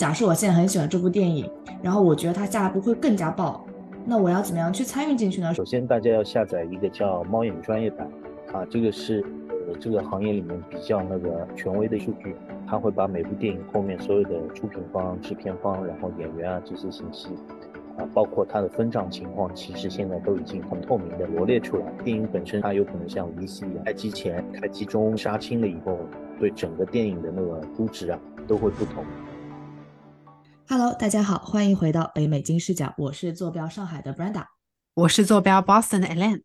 假设我现在很喜欢这部电影，然后我觉得它下一步会更加爆，那我要怎么样去参与进去呢？首先，大家要下载一个叫猫眼专业版，啊，这个是呃这个行业里面比较那个权威的数据，它会把每部电影后面所有的出品方、制片方，然后演员啊这些信息，啊，包括它的分账情况，其实现在都已经很透明的罗列出来。电影本身它有可能像 VC 一样，开机前、开机中杀青了以后，对整个电影的那个估值啊都会不同。Hello，大家好，欢迎回到北美金视角，我是坐标上海的 Brenda，我是坐标 Boston 的 Ellen。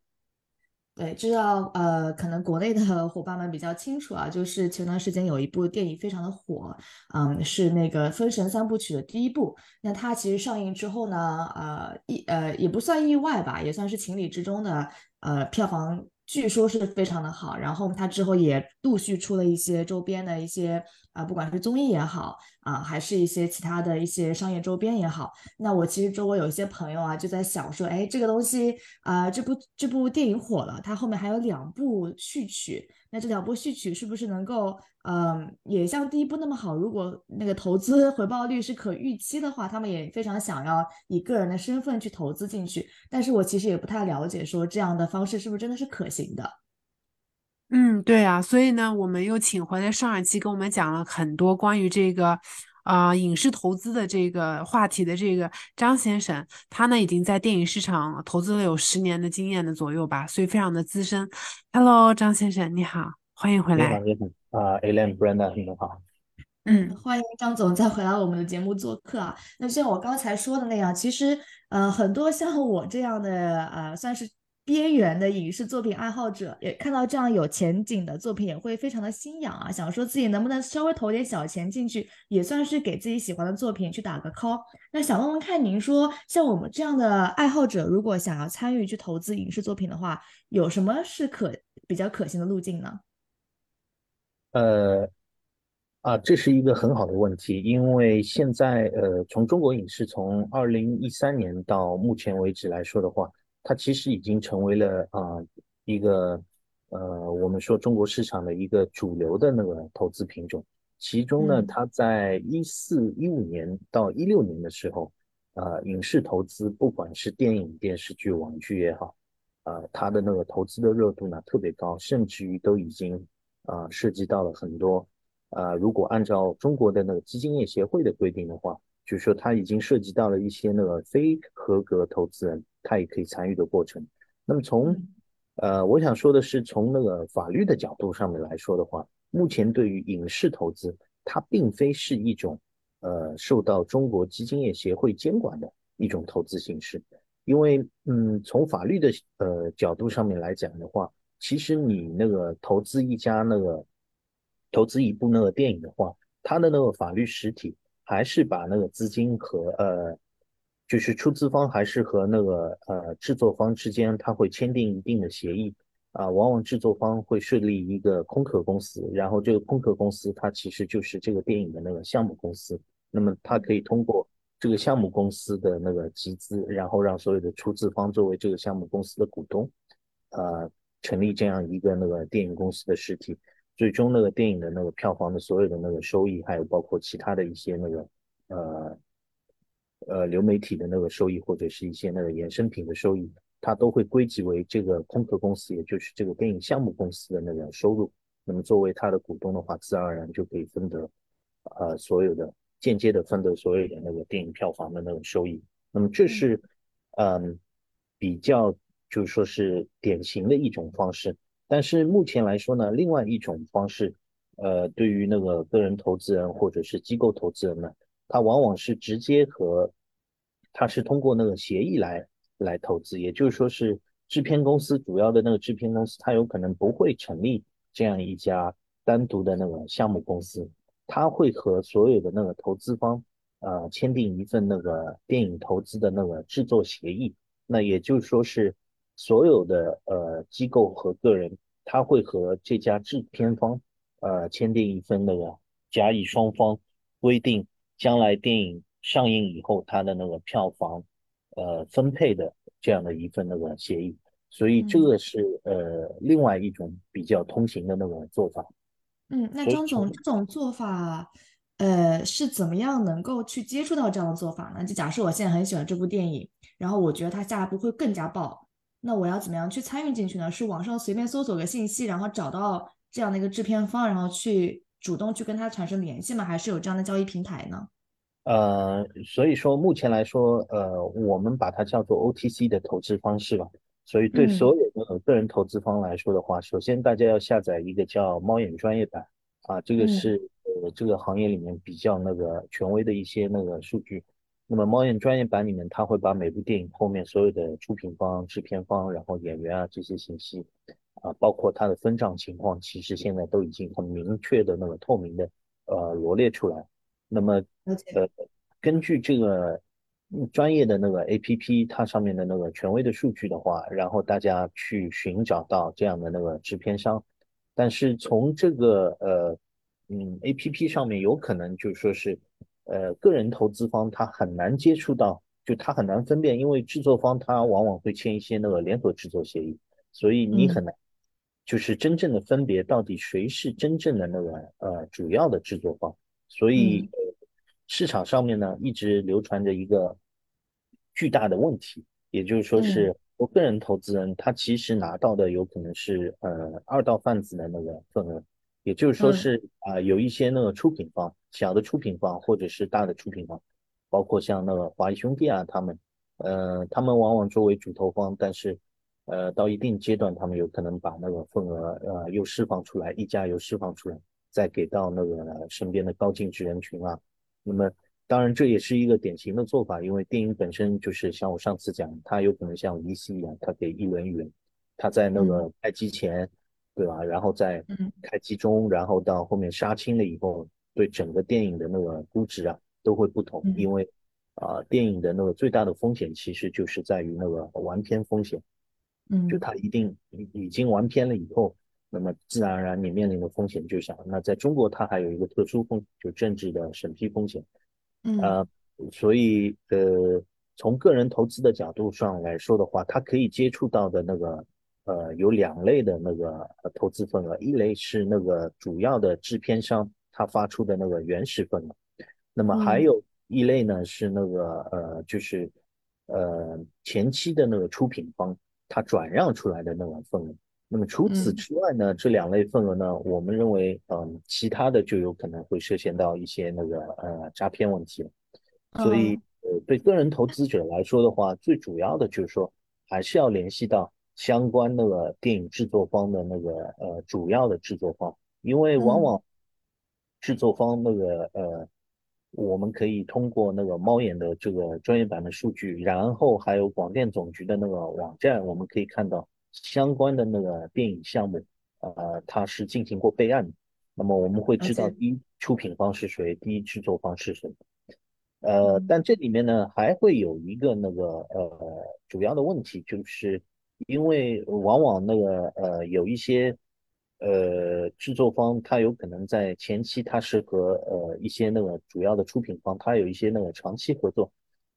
对，知道呃，可能国内的伙伴们比较清楚啊，就是前段时间有一部电影非常的火，嗯，是那个《封神三部曲》的第一部。那它其实上映之后呢，呃，意呃也不算意外吧，也算是情理之中的，呃，票房。据说是非常的好，然后它之后也陆续出了一些周边的一些啊，不管是综艺也好啊，还是一些其他的一些商业周边也好。那我其实周围有一些朋友啊，就在想说，哎，这个东西啊，这部这部电影火了，它后面还有两部续曲。那这两部序曲是不是能够，嗯，也像第一部那么好？如果那个投资 回报率是可预期的话，他们也非常想要以个人的身份去投资进去。但是我其实也不太了解，说这样的方式是不是真的是可行的？嗯，对啊，所以呢，我们又请回来上一期跟我们讲了很多关于这个。啊，影视投资的这个话题的这个张先生，他呢已经在电影市场投资了有十年的经验的左右吧，所以非常的资深。Hello，张先生，你好，欢迎回来。你好，啊，Alan Brenda，你好。嗯，欢迎张总再回来我们的节目做客啊。那像我刚才说的那样，其实呃，很多像我这样的呃，算是。边缘的影视作品爱好者也看到这样有前景的作品，也会非常的心痒啊，想说自己能不能稍微投点小钱进去，也算是给自己喜欢的作品去打个 call。那想问问看，您说像我们这样的爱好者，如果想要参与去投资影视作品的话，有什么是可比较可行的路径呢？呃，啊，这是一个很好的问题，因为现在呃，从中国影视从二零一三年到目前为止来说的话。它其实已经成为了啊一个呃我们说中国市场的一个主流的那个投资品种。其中呢，它在一四一五年到一六年的时候，啊影视投资不管是电影、电视剧、网剧也好，啊它的那个投资的热度呢特别高，甚至于都已经啊涉及到了很多啊如果按照中国的那个基金业协会的规定的话，就是说它已经涉及到了一些那个非合格投资人。他也可以参与的过程。那么从呃，我想说的是，从那个法律的角度上面来说的话，目前对于影视投资，它并非是一种呃受到中国基金业协会监管的一种投资形式。因为嗯，从法律的呃角度上面来讲的话，其实你那个投资一家那个投资一部那个电影的话，它的那个法律实体还是把那个资金和呃。就是出资方还是和那个呃制作方之间，他会签订一定的协议啊，往往制作方会设立一个空壳公司，然后这个空壳公司它其实就是这个电影的那个项目公司，那么它可以通过这个项目公司的那个集资，然后让所有的出资方作为这个项目公司的股东，呃，成立这样一个那个电影公司的实体，最终那个电影的那个票房的所有的那个收益，还有包括其他的一些那个呃。呃，流媒体的那个收益，或者是一些那个衍生品的收益，它都会归集为这个空壳公司，也就是这个电影项目公司的那个收入。那么作为它的股东的话，自然而然就可以分得，呃，所有的间接的分得所有的那个电影票房的那个收益。那么这是，嗯，比较就是说是典型的一种方式。但是目前来说呢，另外一种方式，呃，对于那个个人投资人或者是机构投资人呢。它往往是直接和，它是通过那个协议来来投资，也就是说是制片公司主要的那个制片公司，它有可能不会成立这样一家单独的那个项目公司，它会和所有的那个投资方，呃，签订一份那个电影投资的那个制作协议。那也就是说是所有的呃机构和个人，他会和这家制片方，呃，签订一份那个甲乙双方规定。将来电影上映以后，它的那个票房，呃，分配的这样的一份那个协议，所以这个是呃另外一种比较通行的那种做法。嗯，那张总这种做法，呃，是怎么样能够去接触到这样的做法呢？就假设我现在很喜欢这部电影，然后我觉得它下一步会更加爆，那我要怎么样去参与进去呢？是网上随便搜索个信息，然后找到这样的一个制片方，然后去主动去跟他产生联系吗？还是有这样的交易平台呢？呃，所以说目前来说，呃，我们把它叫做 OTC 的投资方式吧。所以对所有的个人投资方来说的话，首先大家要下载一个叫猫眼专业版啊，这个是呃这个行业里面比较那个权威的一些那个数据。那么猫眼专业版里面，它会把每部电影后面所有的出品方、制片方，然后演员啊这些信息啊，包括它的分账情况，其实现在都已经很明确的那个透明的呃罗列出来。那么呃，根据这个专业的那个 A P P，它上面的那个权威的数据的话，然后大家去寻找到这样的那个制片商，但是从这个呃嗯 A P P 上面有可能就是说是呃个人投资方他很难接触到，就他很难分辨，因为制作方他往往会签一些那个联合制作协议，所以你很难就是真正的分别到底谁是真正的那个呃主要的制作方。所以，市场上面呢一直流传着一个巨大的问题，也就是说是我个人投资人他其实拿到的有可能是呃二道贩子的那个份额，也就是说是啊有一些那个出品方小的出品方或者是大的出品方，包括像那个华谊兄弟啊他们，呃他们往往作为主投方，但是呃到一定阶段他们有可能把那个份额呃又释放出来，溢价又释放出来。再给到那个身边的高净值人群啊，那么当然这也是一个典型的做法，因为电影本身就是像我上次讲，它有可能像 VC 一样，它给一轮一轮，它在那个开机前，对吧？然后在开机中，然后到后面杀青了以后，对整个电影的那个估值啊都会不同，因为啊电影的那个最大的风险其实就是在于那个完片风险，嗯，就它一定已经完片了以后。那么自然而然你面临的风险就小。那在中国它还有一个特殊风，就政治的审批风险。嗯，呃，所以呃，从个人投资的角度上来说的话，它可以接触到的那个呃有两类的那个投资份额，一类是那个主要的制片商他发出的那个原始份额，那么还有一类呢是那个呃就是呃前期的那个出品方他转让出来的那个份额。那么除此之外呢，这两类份额呢，我们认为，嗯，其他的就有可能会涉嫌到一些那个呃诈骗问题了。所以，呃，对个人投资者来说的话，最主要的就是说，还是要联系到相关那个电影制作方的那个呃主要的制作方，因为往往制作方那个呃，我们可以通过那个猫眼的这个专业版的数据，然后还有广电总局的那个网站，我们可以看到。相关的那个电影项目，呃，它是进行过备案的，那么我们会知道第一出品方是谁，第一制作方是谁，呃，但这里面呢还会有一个那个呃主要的问题，就是因为往往那个呃有一些呃制作方，他有可能在前期他是和呃一些那个主要的出品方，他有一些那个长期合作，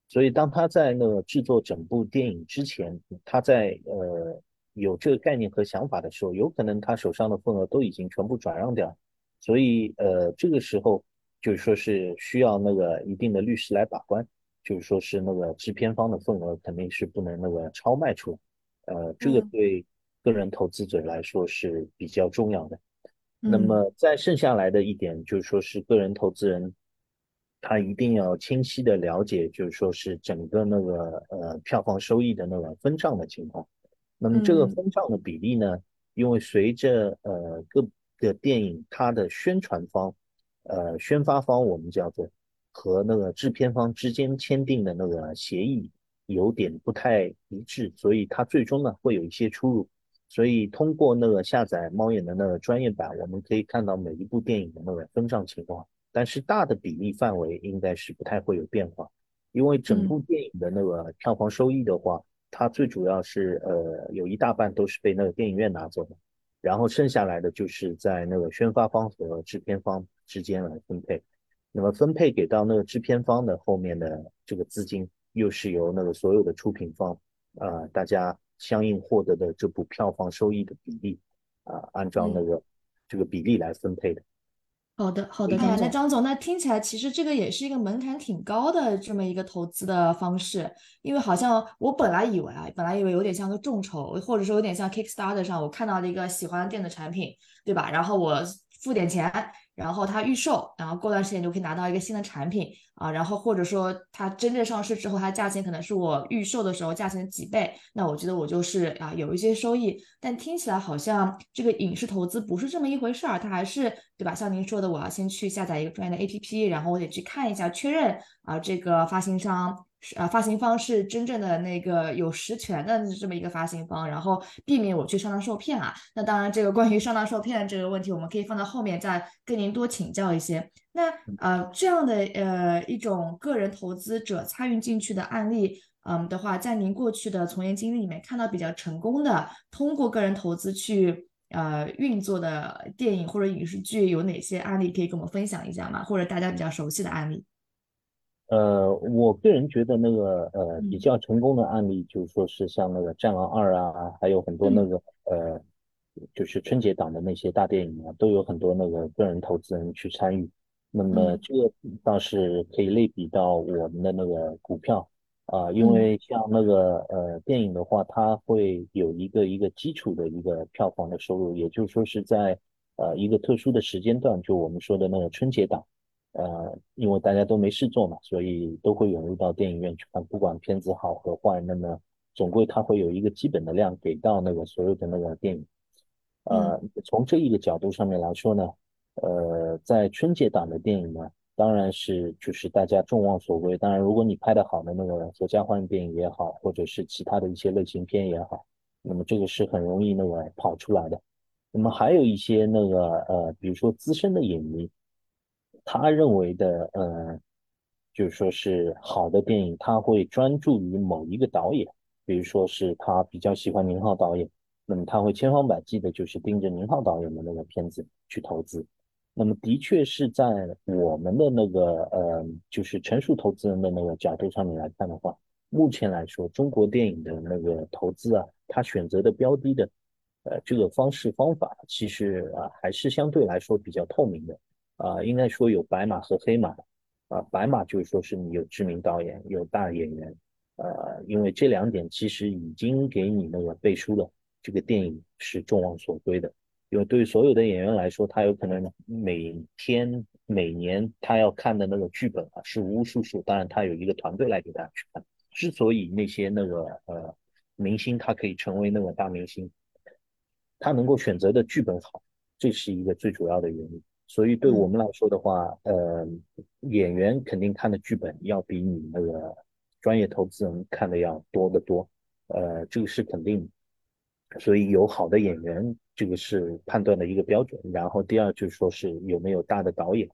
所以当他在那个制作整部电影之前，他在呃。有这个概念和想法的时候，有可能他手上的份额都已经全部转让掉，所以呃，这个时候就是说是需要那个一定的律师来把关，就是说是那个制片方的份额肯定是不能那个超卖出来，呃，这个对个人投资者来说是比较重要的。那么再剩下来的一点就是说是个人投资人，他一定要清晰的了解，就是说是整个那个呃票房收益的那个分账的情况。那么这个分账的比例呢？因为随着呃各个电影它的宣传方，呃宣发方我们叫做和那个制片方之间签订的那个协议有点不太一致，所以它最终呢会有一些出入。所以通过那个下载猫眼的那个专业版，我们可以看到每一部电影的那个分账情况，但是大的比例范围应该是不太会有变化，因为整部电影的那个票房收益的话。它最主要是呃有一大半都是被那个电影院拿走的，然后剩下来的就是在那个宣发方和制片方之间来分配。那么分配给到那个制片方的后面的这个资金，又是由那个所有的出品方啊大家相应获得的这部票房收益的比例啊，按照那个这个比例来分配的。好的，好的，哎呀，那张总，那听起来其实这个也是一个门槛挺高的这么一个投资的方式，因为好像我本来以为啊，本来以为有点像个众筹，或者说有点像 Kickstarter 上我看到了一个喜欢电子产品，对吧？然后我付点钱。然后它预售，然后过段时间就可以拿到一个新的产品啊，然后或者说它真正上市之后，它价钱可能是我预售的时候价钱的几倍，那我觉得我就是啊有一些收益，但听起来好像这个影视投资不是这么一回事儿，它还是对吧？像您说的，我要先去下载一个专业的 APP，然后我得去看一下确认啊这个发行商。啊，发行方是真正的那个有实权的这么一个发行方，然后避免我去上当受骗啊。那当然，这个关于上当受骗这个问题，我们可以放到后面再跟您多请教一些。那呃，这样的呃一种个人投资者参与进去的案例，嗯的话，在您过去的从业经历里面看到比较成功的通过个人投资去呃运作的电影或者影视剧有哪些案例可以跟我们分享一下吗？或者大家比较熟悉的案例？呃，我个人觉得那个呃比较成功的案例，就是说是像那个《战狼二》啊，还有很多那个呃，就是春节档的那些大电影啊，都有很多那个个人投资人去参与。那么这个倒是可以类比到我们的那个股票啊，因为像那个呃电影的话，它会有一个一个基础的一个票房的收入，也就是说是在呃一个特殊的时间段，就我们说的那个春节档。呃，因为大家都没事做嘛，所以都会涌入到电影院去看，不管片子好和坏，那么总归它会有一个基本的量给到那个所有的那个电影。呃，从这一个角度上面来说呢，呃，在春节档的电影呢，当然是就是大家众望所归。当然，如果你拍的好的那个合家欢电影也好，或者是其他的一些类型片也好，那么这个是很容易那个跑出来的。那么还有一些那个呃，比如说资深的影迷。他认为的，呃，就是说是好的电影，他会专注于某一个导演，比如说是他比较喜欢宁浩导演，那么他会千方百计的，就是盯着宁浩导演的那个片子去投资。那么的确是在我们的那个，呃，就是成熟投资人的那个角度上面来看的话，目前来说，中国电影的那个投资啊，他选择的标的的，呃，这个方式方法，其实啊，还是相对来说比较透明的。啊，应该说有白马和黑马，啊，白马就是说是你有知名导演，有大演员，呃，因为这两点其实已经给你那个背书了，这个电影是众望所归的。因为对于所有的演员来说，他有可能每天、每年他要看的那个剧本啊是无数数，当然他有一个团队来给他去看。之所以那些那个呃明星他可以成为那个大明星，他能够选择的剧本好，这是一个最主要的原因。所以对我们来说的话，呃，演员肯定看的剧本要比你那个专业投资人看的要多得多，呃，这个是肯定。所以有好的演员，这个是判断的一个标准。然后第二就是说是有没有大的导演。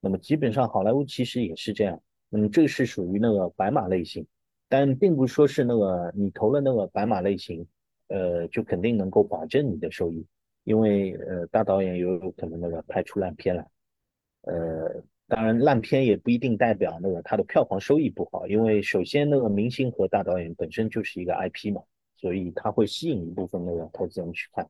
那么基本上好莱坞其实也是这样。那么这个是属于那个白马类型，但并不说是那个你投了那个白马类型，呃，就肯定能够保证你的收益。因为呃，大导演有可能那个拍出烂片来，呃，当然烂片也不一定代表那个他的票房收益不好，因为首先那个明星和大导演本身就是一个 IP 嘛，所以他会吸引一部分那个投资人去看。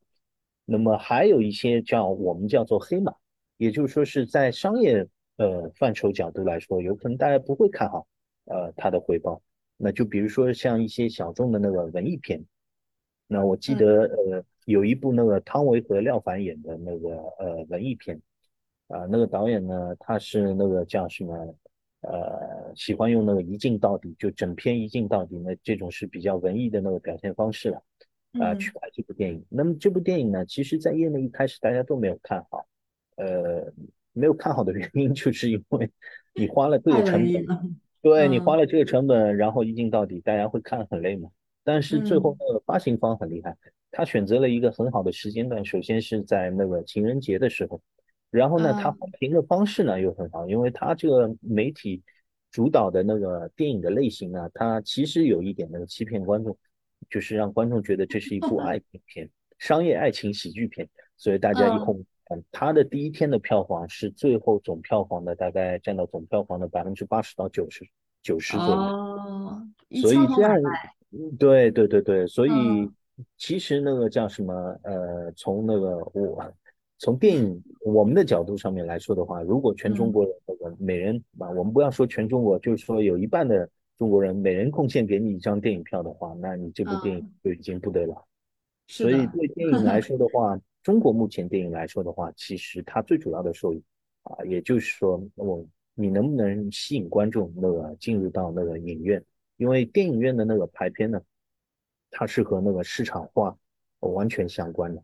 那么还有一些叫我们叫做黑马，也就是说是在商业呃范畴角度来说，有可能大家不会看好呃它的回报。那就比如说像一些小众的那个文艺片，那我记得呃。有一部那个汤唯和廖凡演的那个呃文艺片，啊，那个导演呢，他是那个叫什么呃，喜欢用那个一镜到底，就整片一镜到底，那这种是比较文艺的那个表现方式了，啊，去拍这部电影。那么这部电影呢，其实在业内一开始大家都没有看好，呃，没有看好的原因就是因为你花了这个成本，对你花了这个成本，然后一镜到底，大家会看很累嘛。但是最后那个发行方很厉害。他选择了一个很好的时间段，首先是在那个情人节的时候，然后呢，他发行的方式呢又很好，因为他这个媒体主导的那个电影的类型啊，它其实有一点那个欺骗观众，就是让观众觉得这是一部爱情片、商业爱情喜剧片，所以大家一哄，嗯，他的第一天的票房是最后总票房的大概占到总票房的百分之八十到九十九十左右，哦，所以这样，对对对对，所以。其实那个叫什么？呃，从那个我从电影我们的角度上面来说的话，如果全中国人那个每人啊，我们不要说全中国，就是说有一半的中国人每人贡献给你一张电影票的话，那你这部电影就已经不得了。所以对电影来 说的话，中国目前电影来说的话，其实它最主要的受益啊，也就是说，我你能不能吸引观众那个进入到那个影院？因为电影院的那个排片呢，它是和那个市场化完全相关的。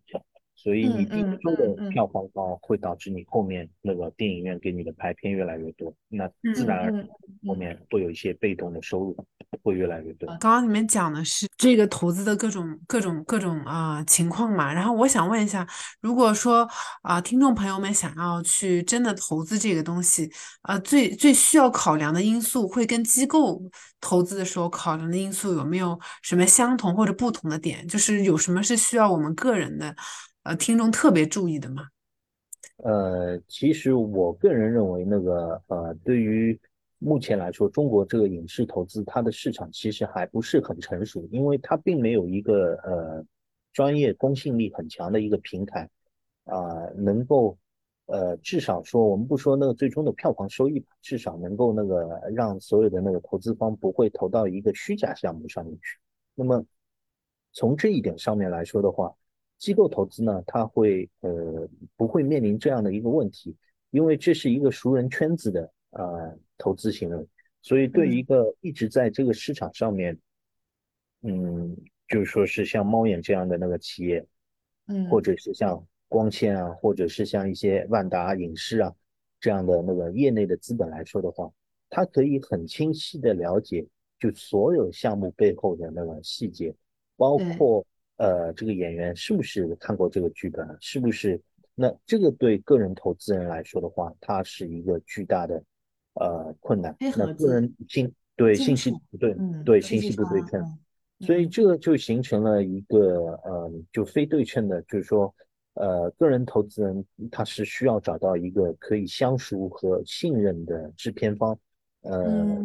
所以你第一周的票房高，会导致你后面那个电影院给你的排片越来越多，那自然而然后面会有一些被动的收入会越来越多。刚刚你们讲的是这个投资的各种各种各种啊情况嘛，然后我想问一下，如果说啊听众朋友们想要去真的投资这个东西，啊最最需要考量的因素会跟机构投资的时候考量的因素有没有什么相同或者不同的点？就是有什么是需要我们个人的？呃，听众特别注意的吗？呃，其实我个人认为，那个呃，对于目前来说，中国这个影视投资，它的市场其实还不是很成熟，因为它并没有一个呃专业公信力很强的一个平台啊，能够呃至少说，我们不说那个最终的票房收益吧，至少能够那个让所有的那个投资方不会投到一个虚假项目上面去。那么从这一点上面来说的话，机构投资呢，它会呃不会面临这样的一个问题，因为这是一个熟人圈子的呃投资行为，所以对一个一直在这个市场上面，嗯，就是说是像猫眼这样的那个企业，嗯，或者是像光纤啊，或者是像一些万达影视啊这样的那个业内的资本来说的话，它可以很清晰的了解就所有项目背后的那个细节，包括。呃，这个演员是不是看过这个剧本？是不是？那这个对个人投资人来说的话，它是一个巨大的呃困难。那个人信对信息不对，对信息不对称，所以这个就形成了一个呃，就非对称的，就是说，呃，个人投资人他是需要找到一个可以相熟和信任的制片方，呃。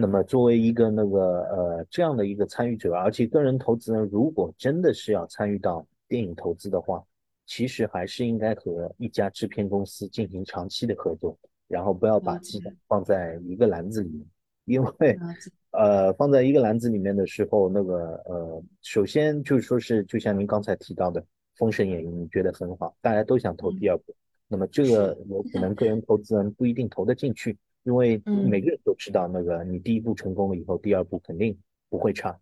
那么作为一个那个呃这样的一个参与者，而且个人投资人如果真的是要参与到电影投资的话，其实还是应该和一家制片公司进行长期的合作，然后不要把鸡蛋放在一个篮子里面，因为呃放在一个篮子里面的时候，那个呃首先就是说是就像您刚才提到的《封神演义》，你觉得很好，大家都想投第二部，那么这个有可能个人投资人不一定投得进去。因为每个人都知道，那个你第一步成功了以后，第二步肯定不会差，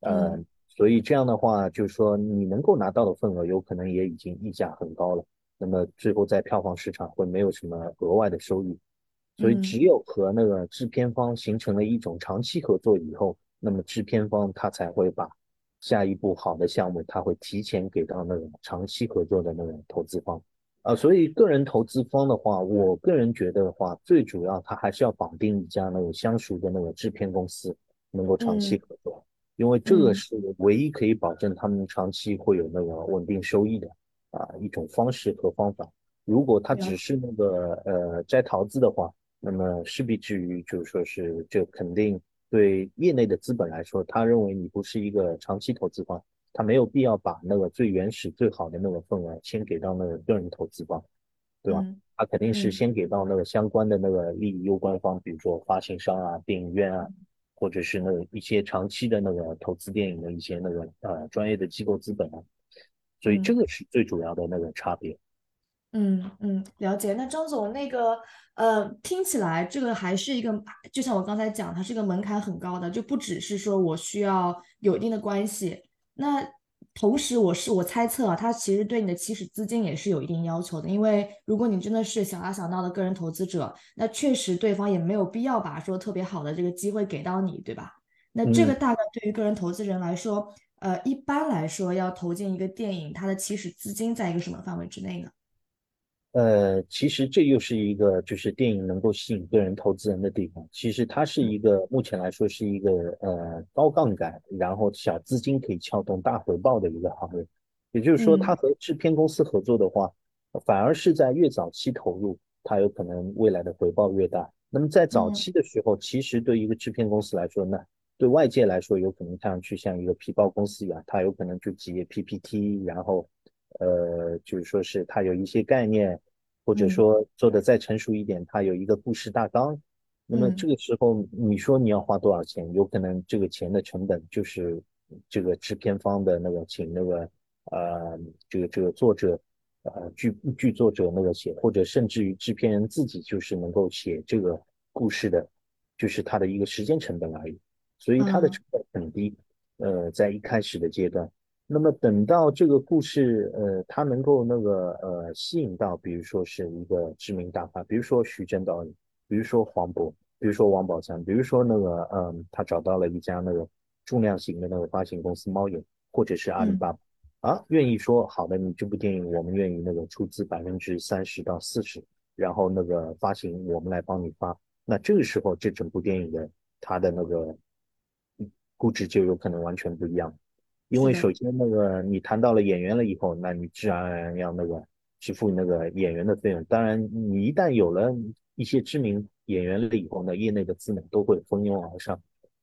呃，所以这样的话，就是说你能够拿到的份额，有可能也已经溢价很高了。那么最后在票房市场会没有什么额外的收益，所以只有和那个制片方形成了一种长期合作以后，那么制片方他才会把下一步好的项目，他会提前给到那种长期合作的那种投资方。啊，所以个人投资方的话，我个人觉得的话，最主要他还是要绑定一家那个相熟的那个制片公司，能够长期合作，因为这个是唯一可以保证他们长期会有那个稳定收益的啊一种方式和方法。如果他只是那个呃摘桃子的话，那么势必至于就是说是就肯定对业内的资本来说，他认为你不是一个长期投资方。他没有必要把那个最原始、最好的那个份额先给到那个个人投资方，对吧？他肯定是先给到那个相关的那个利益攸关方，比如说发行商啊、电影院啊，或者是那个一些长期的那个投资电影的一些那个呃专业的机构资本啊。所以这个是最主要的那个差别。嗯嗯，了解。那张总，那个呃，听起来这个还是一个，就像我刚才讲，它是一个门槛很高的，就不只是说我需要有一定的关系。那同时，我是我猜测啊，他其实对你的起始资金也是有一定要求的，因为如果你真的是小打小闹的个人投资者，那确实对方也没有必要把说特别好的这个机会给到你，对吧？那这个大概对于个人投资人来说，呃，一般来说要投进一个电影，它的起始资金在一个什么范围之内呢？呃，其实这又是一个就是电影能够吸引个人投资人的地方。其实它是一个目前来说是一个呃高杠杆，然后小资金可以撬动大回报的一个行业。也就是说，它和制片公司合作的话，反而是在越早期投入，它有可能未来的回报越大。那么在早期的时候，其实对一个制片公司来说呢，对外界来说有可能看上去像一个皮包公司一样，它有可能就几页 PPT，然后。呃，就是说是它有一些概念，或者说做的再成熟一点，它有一个故事大纲。那么这个时候你说你要花多少钱？有可能这个钱的成本就是这个制片方的那个请那个呃这个这个作者呃剧剧作者那个写，或者甚至于制片人自己就是能够写这个故事的，就是他的一个时间成本而已。所以它的成本很低。呃，在一开始的阶段，那么等到这个故事呃它能够那个呃吸引到，比如说是一个知名大咖，比如说徐峥导演。比如说黄渤，比如说王宝强，比如说那个，嗯，他找到了一家那个重量型的那个发行公司猫眼，或者是阿里巴巴，啊，愿意说好的，你这部电影我们愿意那个出资百分之三十到四十，然后那个发行我们来帮你发，那这个时候这整部电影的它的那个估值就有可能完全不一样，因为首先那个你谈到了演员了以后，那你自然而然要那个支付那个演员的费用，当然你一旦有了。一些知名演员了以后呢，业内的资本都会蜂拥而上，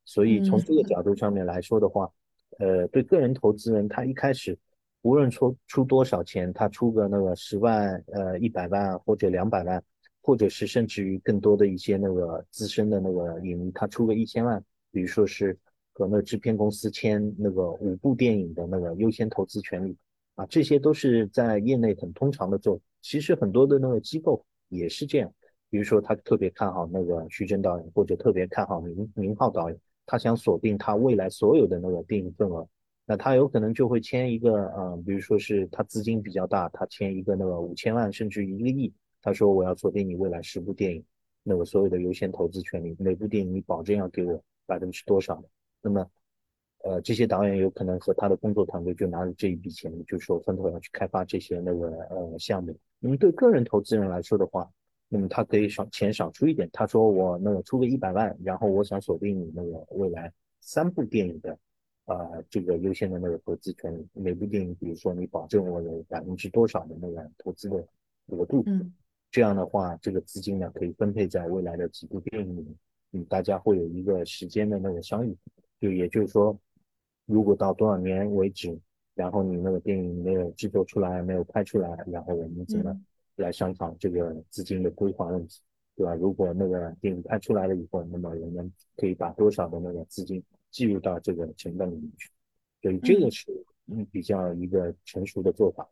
所以从这个角度上面来说的话，呃，对个人投资人，他一开始无论出出多少钱，他出个那个十万、呃一百万或者两百万，或者是甚至于更多的一些那个资深的那个影迷，他出个一千万，比如说是和那个制片公司签那个五部电影的那个优先投资权利啊，这些都是在业内很通常的做。其实很多的那个机构也是这样。比如说，他特别看好那个徐峥导演，或者特别看好明明浩导演，他想锁定他未来所有的那个电影份额，那他有可能就会签一个，嗯，比如说是他资金比较大，他签一个那个五千万甚至一个亿，他说我要锁定你未来十部电影，那个所有的优先投资权利，每部电影你保证要给我百分之多少，那么，呃，这些导演有可能和他的工作团队就拿着这一笔钱，就说分头要去开发这些那个呃项目。那么对个人投资人来说的话，那么他可以少钱少出一点，他说我那个出个一百万，然后我想锁定你那个未来三部电影的，呃，这个优先的那个投资权，每部电影，比如说你保证我有百分之多少的那个投资的额度，嗯，这样的话，这个资金呢可以分配在未来的几部电影里面，嗯，大家会有一个时间的那个相遇，就也就是说，如果到多少年为止，然后你那个电影没有制作出来，没有拍出来，然后我们怎么？来商讨这个资金的规划问题，对吧？如果那个电影拍出来了以后，那么我们可以把多少的那个资金计入到这个成本里面去，所以这个是嗯比较一个成熟的做法。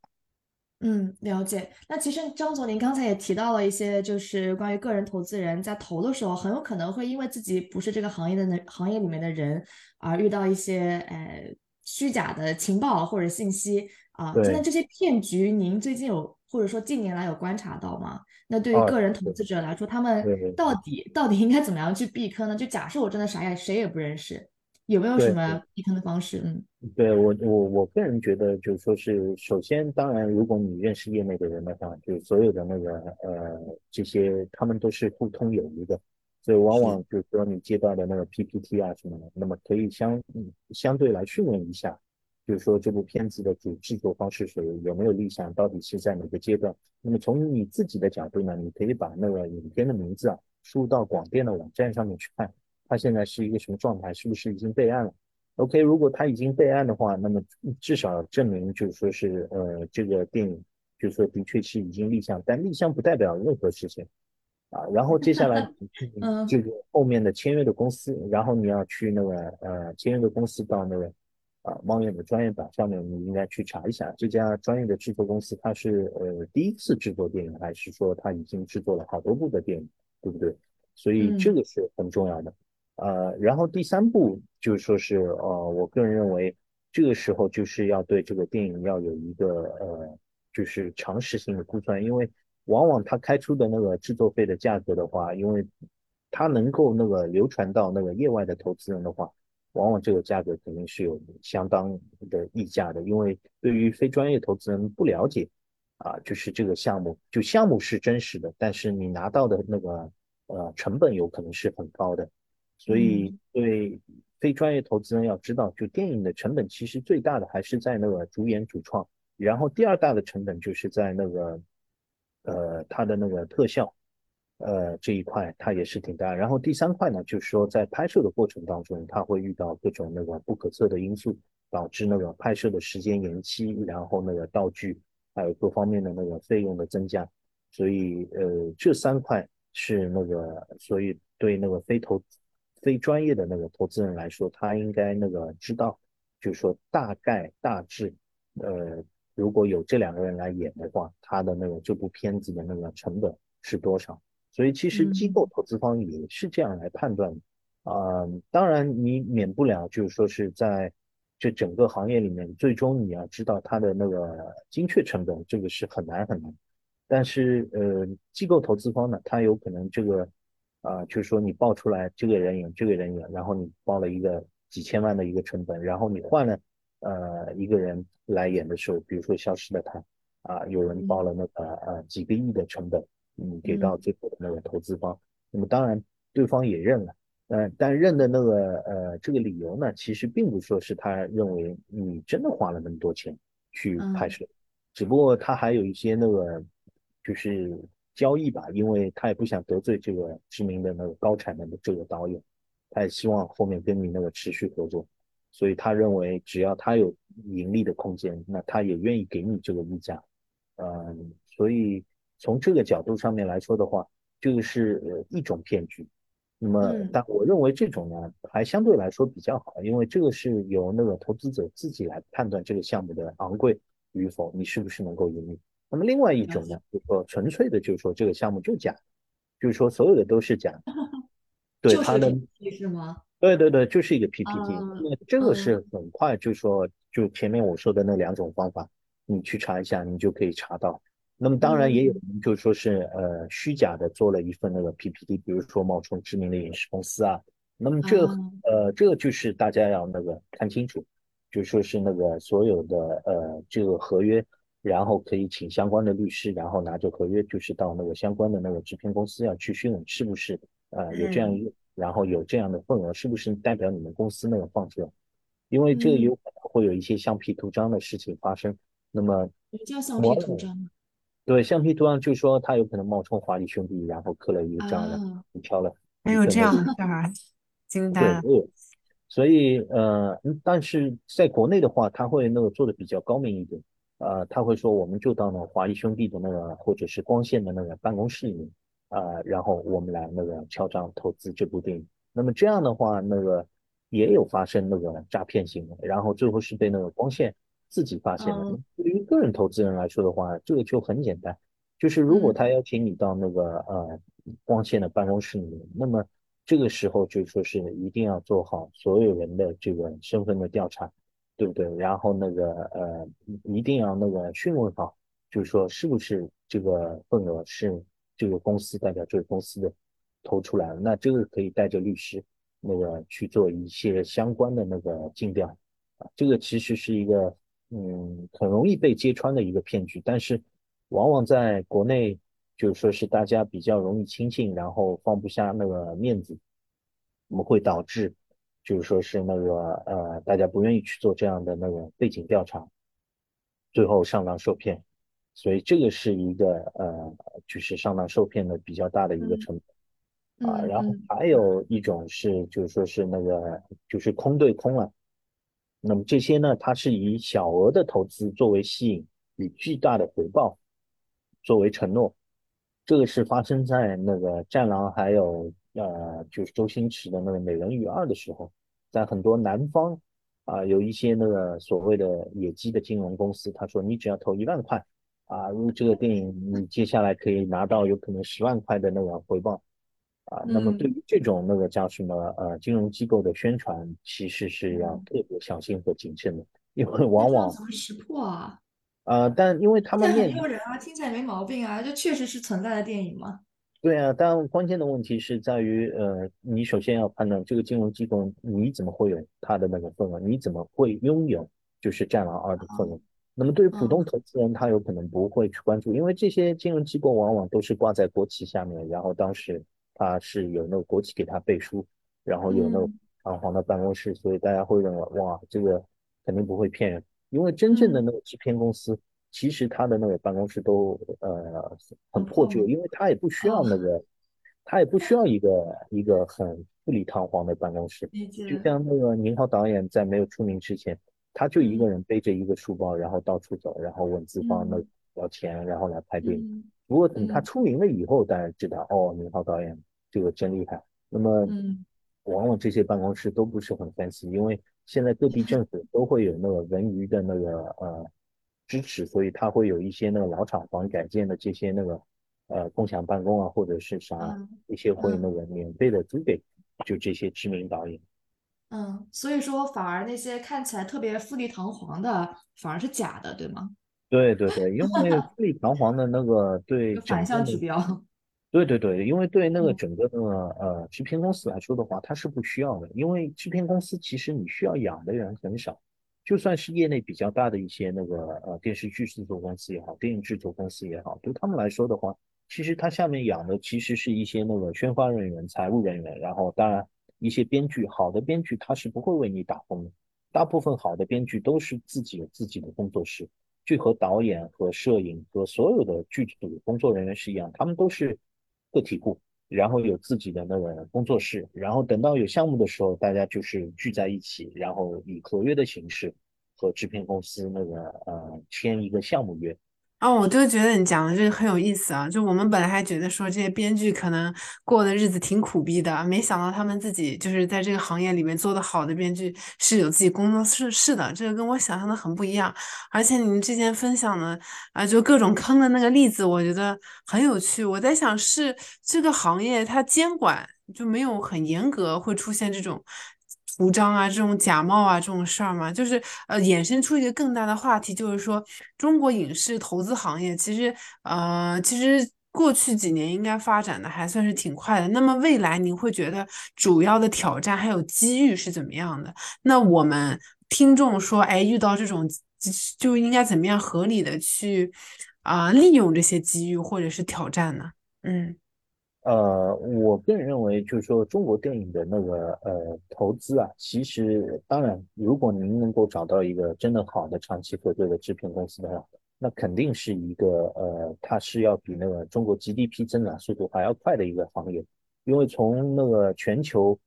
嗯，了解。那其实张总，您刚才也提到了一些，就是关于个人投资人在投的时候，很有可能会因为自己不是这个行业的那行业里面的人，而遇到一些呃虚假的情报或者信息啊。那这些骗局，您最近有？或者说近年来有观察到吗？那对于个人投资者来说，他们到底到底应该怎么样去避坑呢？就假设我真的啥也谁也不认识，有没有什么避坑的方式？嗯，对我我我个人觉得，就是说是首先，当然，如果你认识业内的人的话，就是所有的那个呃这些，他们都是互通有无的，所以往往就是说你接到的那个 PPT 啊什么的，那么可以相相对来询问一下。就是说，这部片子的主制作方是谁？有没有立项？到底是在哪个阶段？那么从你自己的角度呢？你可以把那个影片的名字啊输到广电的网站上面去看，它现在是一个什么状态？是不是已经备案了？OK，如果它已经备案的话，那么至少证明就是说是呃这个电影就是说的确是已经立项，但立项不代表任何事情啊。然后接下来这 个后面的签约的公司，然后你要去那个呃签约的公司到那个。啊，猫眼的专业版上面，你应该去查一下这家专业的制作公司，它是呃第一次制作电影，还是说它已经制作了好多部的电影，对不对？所以这个是很重要的。呃，然后第三步就是说是呃，我个人认为这个时候就是要对这个电影要有一个呃，就是常识性的估算，因为往往它开出的那个制作费的价格的话，因为它能够那个流传到那个业外的投资人的话。往往这个价格肯定是有相当的溢价的，因为对于非专业投资人不了解啊，就是这个项目，就项目是真实的，但是你拿到的那个呃成本有可能是很高的，所以对非专业投资人要知道，就电影的成本其实最大的还是在那个主演主创，然后第二大的成本就是在那个呃它的那个特效。呃，这一块它也是挺大。然后第三块呢，就是说在拍摄的过程当中，它会遇到各种那个不可测的因素，导致那个拍摄的时间延期，然后那个道具还有各方面的那个费用的增加，所以呃这三块是那个，所以对那个非投非专业的那个投资人来说，他应该那个知道，就是说大概大致呃如果有这两个人来演的话，他的那个这部片子的那个成本是多少？所以其实机构投资方也是这样来判断的。啊，当然你免不了就是说是在这整个行业里面，最终你要知道它的那个精确成本，这个是很难很难。但是呃，机构投资方呢，他有可能这个啊，就是说你报出来这个人演这个人演，然后你报了一个几千万的一个成本，然后你换了呃一个人来演的时候，比如说《消失的他》，啊，有人报了那个呃几个亿的成本，你，给到最后的那个投资方，那么当然对方也认了。呃，但认的那个呃，这个理由呢，其实并不说是他认为你真的花了那么多钱去拍摄，只不过他还有一些那个就是交易吧，因为他也不想得罪这个知名的那个高产能的这个导演，他也希望后面跟你那个持续合作，所以他认为只要他有盈利的空间，那他也愿意给你这个溢价，嗯，所以从这个角度上面来说的话，这个是呃一种骗局。那么，但我认为这种呢，还相对来说比较好，因为这个是由那个投资者自己来判断这个项目的昂贵与否，你是不是能够盈利。那么另外一种呢，就是说纯粹的，就是说这个项目就假，就是说所有的都是假。对，他的是吗？对对对，就是一个 PPT。那这个是很快，就是说，就前面我说的那两种方法，你去查一下，你就可以查到。那么当然也有人就说是呃虚假的做了一份那个 PPT，比如说冒充知名的影视公司啊。那么这呃这个就是大家要那个看清楚，就说是那个所有的呃这个合约，然后可以请相关的律师，然后拿着合约就是到那个相关的那个制片公司要去询问是不是呃有这样一个，然后有这样的份额，是不是代表你们公司那个放出来？因为这个有可能会有一些橡皮图章的事情发生。那么叫橡皮图章？对，橡皮图章就是说他有可能冒充华谊兄弟，然后刻了一个章，然后你挑了。还有这样的事儿，惊呆。对，所以呃，但是在国内的话，他会那个做的比较高明一点，呃，他会说我们就到那华谊兄弟的那个或者是光线的那个办公室里面，呃，然后我们来那个敲诈投资这部电影。那么这样的话，那个也有发生那个诈骗行为，然后最后是被那个光线。自己发现的。对于个人投资人来说的话，这个就很简单，就是如果他邀请你到那个呃光线的办公室里面，那么这个时候就说是一定要做好所有人的这个身份的调查，对不对？然后那个呃一定要那个询问好，就是说是不是这个份额是这个公司代表这个公司的投出来了那这个可以带着律师那个去做一些相关的那个尽调啊，这个其实是一个。嗯，很容易被揭穿的一个骗局，但是往往在国内，就是说是大家比较容易轻信，然后放不下那个面子，我们会导致，就是说是那个呃，大家不愿意去做这样的那个背景调查，最后上当受骗，所以这个是一个呃，就是上当受骗的比较大的一个成本啊。然后还有一种是，就是说是那个就是空对空了。那么这些呢，它是以小额的投资作为吸引，以巨大的回报作为承诺。这个是发生在那个《战狼》还有呃，就是周星驰的那个《美人鱼二》的时候，在很多南方啊，有一些那个所谓的野鸡的金融公司，他说你只要投一万块啊，入这个电影，你接下来可以拿到有可能十万块的那个回报。啊，那么对于这种那个叫什么呃金融机构的宣传，其实是要特别小心和谨慎的，因为往往怎么识破啊？呃，但因为他们很诱人啊，听起来没毛病啊，这确实是存在的电影吗？对啊，但关键的问题是在于，呃，你首先要判断这个金融机构你怎么会有它的那个份额，你怎么会拥有就是《战狼二》的份额？那么对于普通投资人，他有可能不会去关注，因为这些金融机构往往都是挂在国旗下面，然后当时。他是有那个国企给他背书，然后有那个堂皇的办公室，所以大家会认为哇，这个肯定不会骗人。因为真正的那个制片公司，其实他的那个办公室都呃很破旧，因为他也不需要那个，他也不需要一个一个很富丽堂皇的办公室。就像那个宁浩导演在没有出名之前，他就一个人背着一个书包，然后到处走，然后问资方那要钱，然后来拍电影。不过等他出名了以后，大家知道哦，宁浩导演这个真厉害。那么，往往这些办公室都不是很 fancy，因为现在各地 政府都会有那个文娱的那个呃支持，所以他会有一些那个老厂房改建的这些那个呃共享办公啊，或者是啥一些会那个免费的租给就这些知名导演。嗯，所以说反而那些看起来特别富丽堂皇的反而是假的，对吗？对对对，因为 富丽堂皇的那个对反向指标。对对对，因为对那个整个那个呃制片公司来说的话，它是不需要的，因为制片公司其实你需要养的人很少，就算是业内比较大的一些那个呃电视剧制作公司也好，电影制作公司也好，对他们来说的话，其实他下面养的其实是一些那个宣发人员、财务人员，然后当然一些编剧，好的编剧他是不会为你打工的，大部分好的编剧都是自己有自己的工作室。就和导演和摄影和所有的剧组工作人员是一样，他们都是个体户，然后有自己的那个工作室，然后等到有项目的时候，大家就是聚在一起，然后以合约的形式和制片公司那个呃签一个项目约。哦，我就觉得你讲的这个很有意思啊！就我们本来还觉得说这些编剧可能过的日子挺苦逼的，没想到他们自己就是在这个行业里面做的好的编剧是有自己工作室是的，这个跟我想象的很不一样。而且你们之前分享的啊，就各种坑的那个例子，我觉得很有趣。我在想，是这个行业它监管就没有很严格，会出现这种。图章啊，这种假冒啊，这种事儿嘛，就是呃，衍生出一个更大的话题，就是说中国影视投资行业其实呃，其实过去几年应该发展的还算是挺快的。那么未来您会觉得主要的挑战还有机遇是怎么样的？那我们听众说，哎，遇到这种就应该怎么样合理的去啊利用这些机遇或者是挑战呢？嗯。呃，我个人认为，就是说中国电影的那个呃投资啊，其实当然，如果您能够找到一个真的好的长期合作的制片公司的话，那肯定是一个呃，它是要比那个中国 GDP 增长速度还要快的一个行业。因为从那个全球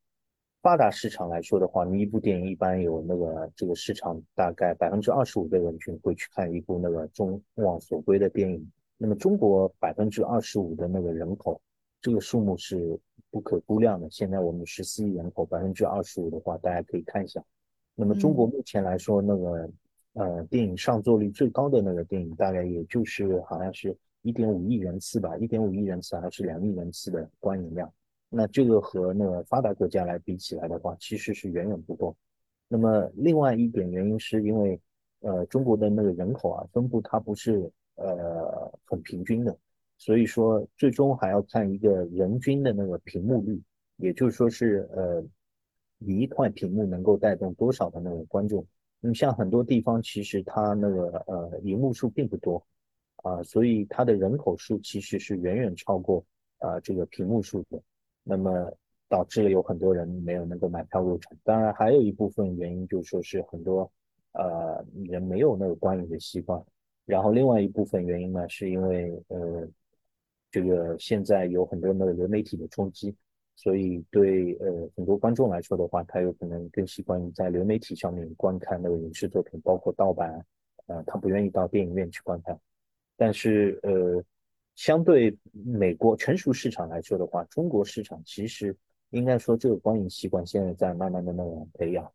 发达市场来说的话，你一部电影一般有那个这个市场大概百分之二十五的人群会去看一部那个众望所归的电影。那么中国百分之二十五的那个人口。这个数目是不可估量的。现在我们十四亿人口，百分之二十五的话，大家可以看一下。那么中国目前来说，那个呃电影上座率最高的那个电影，大概也就是好像是一点五亿人次吧，一点五亿人次还是两亿人次的观影量。那这个和那个发达国家来比起来的话，其实是远远不够。那么另外一点原因是因为呃中国的那个人口啊分布它不是呃很平均的。所以说，最终还要看一个人均的那个屏幕率，也就是说是呃，一块屏幕能够带动多少的那个观众。那么像很多地方，其实它那个呃，荧幕数并不多啊，所以它的人口数其实是远远超过啊这个屏幕数的。那么导致了有很多人没有能够买票入场。当然，还有一部分原因就说是很多呃人没有那个观影的习惯。然后另外一部分原因呢，是因为呃。这个现在有很多那个流媒体的冲击，所以对呃很多观众来说的话，他有可能更习惯于在流媒体上面观看那个影视作品，包括盗版，呃，他不愿意到电影院去观看。但是呃，相对美国成熟市场来说的话，中国市场其实应该说这个观影习惯现在在慢慢的那种培养，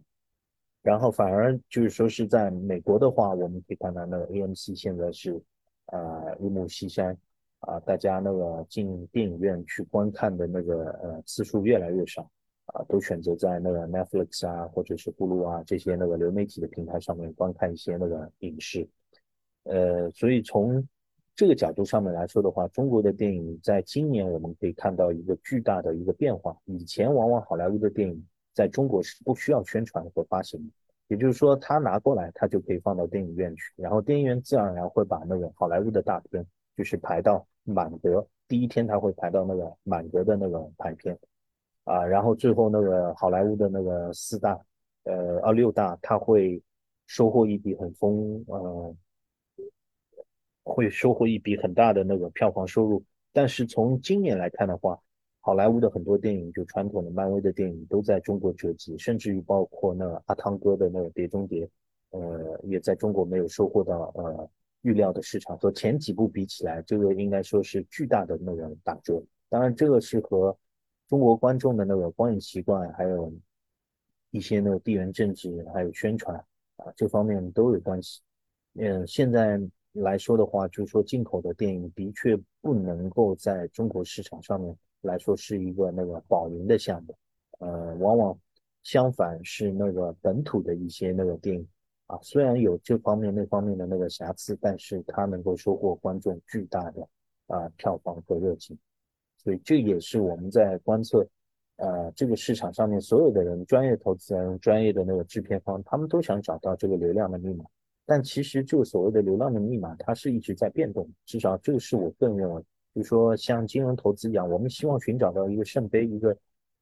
然后反而就是说是在美国的话，我们可以看到那个 AMC 现在是啊日暮西山。啊，大家那个进电影院去观看的那个呃次数越来越少，啊，都选择在那个 Netflix 啊，或者是 Hulu 啊这些那个流媒体的平台上面观看一些那个影视，呃，所以从这个角度上面来说的话，中国的电影在今年我们可以看到一个巨大的一个变化。以前往往好莱坞的电影在中国是不需要宣传和发行的，也就是说他拿过来他就可以放到电影院去，然后电影院自然而然会把那个好莱坞的大片。就是排到满格，第一天他会排到那个满格的那个排片，啊，然后最后那个好莱坞的那个四大，呃，二六大，他会收获一笔很丰，呃，会收获一笔很大的那个票房收入。但是从今年来看的话，好莱坞的很多电影，就传统的漫威的电影，都在中国折戟，甚至于包括那阿汤哥的那个《碟中谍》，呃，也在中国没有收获到呃。预料的市场和前几部比起来，这个应该说是巨大的那个打折。当然，这个是和中国观众的那个观影习惯，还有一些那个地缘政治，还有宣传啊这方面都有关系。嗯，现在来说的话，就是说进口的电影的确不能够在中国市场上面来说是一个那个保赢的项目。呃，往往相反是那个本土的一些那个电影啊，虽然有这方面那方面的那个瑕疵，但是它能够收获观众巨大的啊票房和热情。所以这也是我们在观测，呃，这个市场上面所有的人，专业投资人、专业的那个制片方，他们都想找到这个流量的密码。但其实这个所谓的流量的密码，它是一直在变动。至少这个是我个人认为，就是说像金融投资一样，我们希望寻找到一个圣杯，一个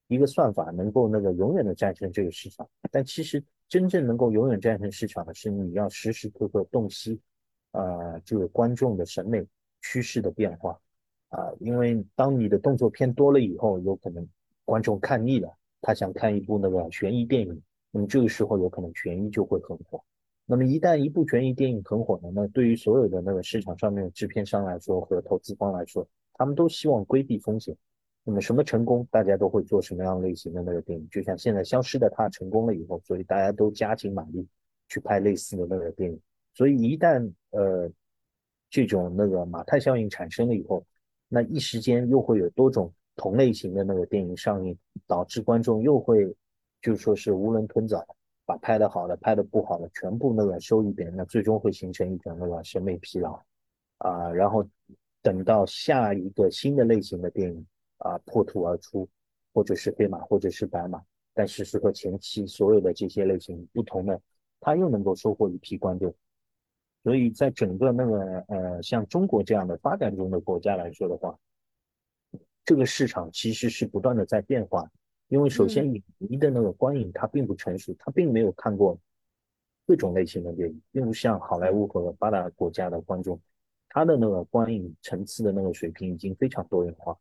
一个算法，能够那个永远的战胜这个市场。但其实真正能够永远战胜市场的是你要时时刻刻洞悉，呃，这个观众的审美趋势的变化。啊，因为当你的动作片多了以后，有可能观众看腻了，他想看一部那个悬疑电影，那么这个时候有可能悬疑就会很火。那么一旦一部悬疑电影很火呢，那对于所有的那个市场上面的制片商来说和投资方来说，他们都希望规避风险。那么什么成功，大家都会做什么样类型的那个电影？就像现在《消失的她》成功了以后，所以大家都加紧马力去拍类似的那个电影。所以一旦呃这种那个马太效应产生了以后，那一时间又会有多种同类型的那个电影上映，导致观众又会就说是囫囵吞枣，把拍的好的、拍的不好的全部那个收一遍，那最终会形成一种那个审美疲劳啊。然后等到下一个新的类型的电影啊破土而出，或者是黑马，或者是白马，但是是和前期所有的这些类型不同的，他又能够收获一批观众。所以在整个那个呃，像中国这样的发展中的国家来说的话，这个市场其实是不断的在变化。因为首先影迷的那个观影它并不成熟，他并没有看过各种类型的电影，并不像好莱坞和发达国家的观众，他的那个观影层次的那个水平已经非常多元化，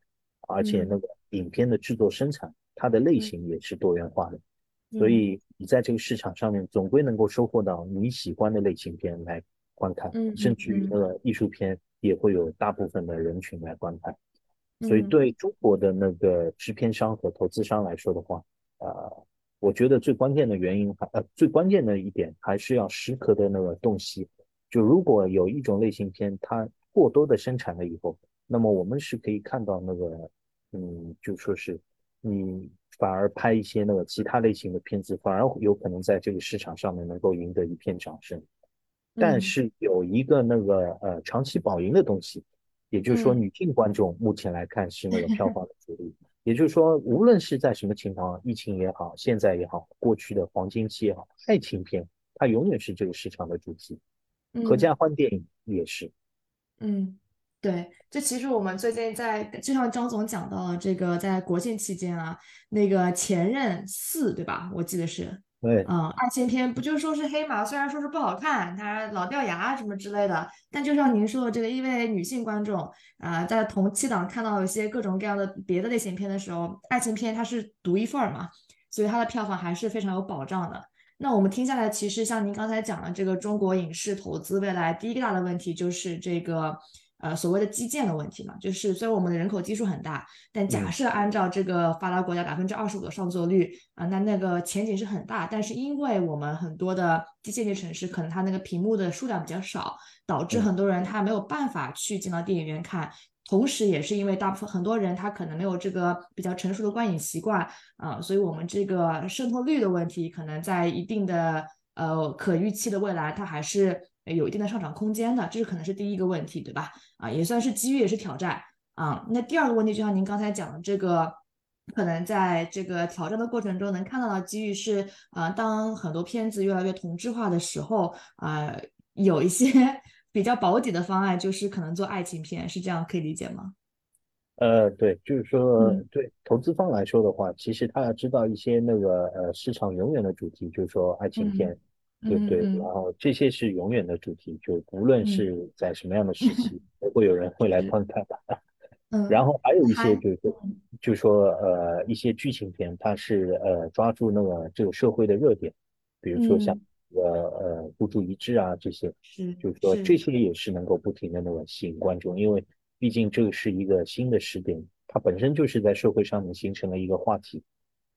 而且那个影片的制作生产，它的类型也是多元化的。所以你在这个市场上面总归能够收获到你喜欢的类型片来。观看，甚至于那个艺术片也会有大部分的人群来观看，所以对中国的那个制片商和投资商来说的话，呃，我觉得最关键的原因还呃最关键的一点还是要时刻的那个洞悉，就如果有一种类型片它过多的生产了以后，那么我们是可以看到那个嗯，就说是你反而拍一些那个其他类型的片子，反而有可能在这个市场上面能够赢得一片掌声。但是有一个那个呃长期保赢的东西，也就是说女性观众目前来看是那个票房的 主力。也就是说，无论是在什么情况，疫情也好，现在也好，过去的黄金期也好，爱情片它永远是这个市场的主题，合家欢电影也是。嗯，对，这其实我们最近在，就像张总讲到了这个，在国庆期间啊，那个前任四对吧？我记得是。对，嗯，爱情片不就说是黑马，虽然说是不好看，它老掉牙什么之类的，但就像您说的这个，因为女性观众啊，在同期档看到一些各种各样的别的类型片的时候，爱情片它是独一份儿嘛，所以它的票房还是非常有保障的。那我们听下来，其实像您刚才讲的这个中国影视投资未来第一个大的问题就是这个。呃，所谓的基建的问题嘛，就是虽然我们的人口基数很大，但假设按照这个发达国家百分之二十五的上座率啊，那那个前景是很大。但是因为我们很多的低线级城市，可能它那个屏幕的数量比较少，导致很多人他没有办法去进到电影院看。同时，也是因为大部分很多人他可能没有这个比较成熟的观影习惯啊，所以我们这个渗透率的问题，可能在一定的呃可预期的未来，它还是。有一定的上涨空间的，这是可能是第一个问题，对吧？啊，也算是机遇，也是挑战啊。那第二个问题，就像您刚才讲的，这个可能在这个挑战的过程中能看到的机遇是，啊，当很多片子越来越同质化的时候，啊，有一些 比较保底的方案，就是可能做爱情片，是这样可以理解吗？呃，对，就是说，对投资方来说的话，其实他要知道一些那个呃市场永远的主题，就是说爱情片。对对，然后这些是永远的主题，就无论是在什么样的时 期，都会有人会来观看的。嗯，然后还有一些就是，就说呃一些剧情片，它是呃抓住那个这个社会的热点，比如说像呃呃孤注一掷啊这些，是，就是说这。些也是能够不停的那个吸引观众，因为毕竟这个是一个新的时点，它本身就是在社会上面形成了一个话题，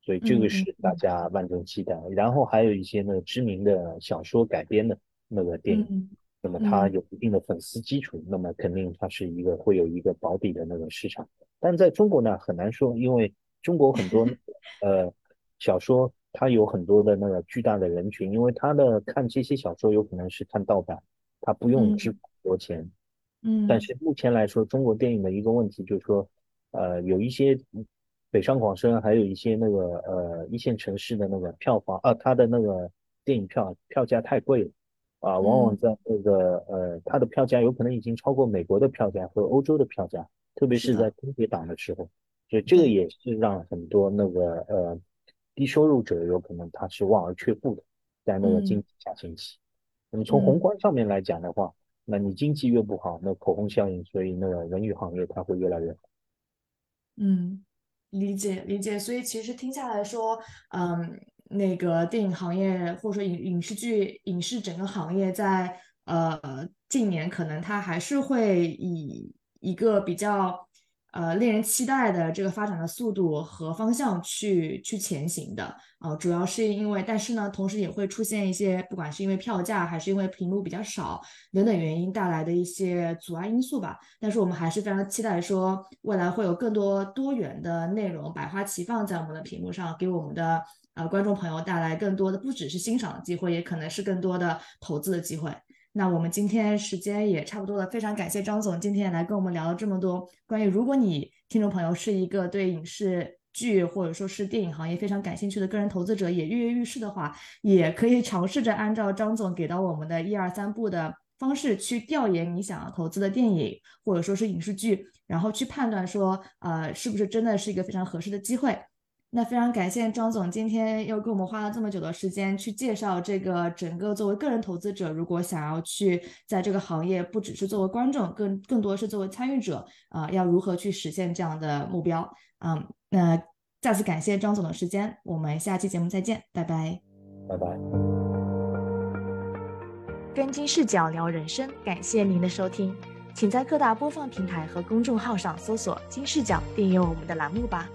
所以这个是大家万众期待。然后还有一些呢知名的小说改编的那个电影，那么它有一定的粉丝基础，那么肯定它是一个会有一个保底的那个市场。但在中国呢很难说，因为中国很多 呃小说。它有很多的那个巨大的人群，因为他的看这些小说有可能是看盗版，他不用支付很多钱。嗯。但是目前来说，中国电影的一个问题就是说，呃，有一些北上广深，还有一些那个呃一线城市的那个票房啊，它的那个电影票票价太贵了。啊，往往在那个呃它的票价有可能已经超过美国的票价和欧洲的票价，特别是在春节档的时候，所以这个也是让很多那个呃。低收入者有可能他是望而却步的，在那个经济下行期。那么从宏观上面来讲的话，那你经济越不好，那口红效应，所以那个文娱行业它会越来越好。嗯，理解理解。所以其实听下来说，嗯，那个电影行业或者说影影视剧、影视整个行业在呃近年可能它还是会以一个比较。呃，令人期待的这个发展的速度和方向去去前行的，呃，主要是因为，但是呢，同时也会出现一些，不管是因为票价还是因为屏幕比较少等等原因带来的一些阻碍因素吧。但是我们还是非常期待说，未来会有更多多元的内容百花齐放在我们的屏幕上，给我们的呃观众朋友带来更多的不只是欣赏的机会，也可能是更多的投资的机会。那我们今天时间也差不多了，非常感谢张总今天来跟我们聊了这么多关于，如果你听众朋友是一个对影视剧或者说是电影行业非常感兴趣的个人投资者，也跃跃欲试的话，也可以尝试着按照张总给到我们的一二三步的方式去调研你想要投资的电影或者说是影视剧，然后去判断说，呃，是不是真的是一个非常合适的机会。那非常感谢张总今天又给我们花了这么久的时间去介绍这个整个作为个人投资者，如果想要去在这个行业，不只是作为观众，更更多是作为参与者啊，要如何去实现这样的目标？嗯，那再次感谢张总的时间，我们下期节目再见，拜拜，拜拜。跟金视角聊人生，感谢您的收听，请在各大播放平台和公众号上搜索“金视角”，订阅我们的栏目吧。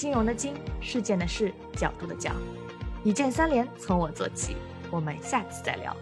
金融的金，事件的事，角度的角，一键三连，从我做起。我们下期再聊。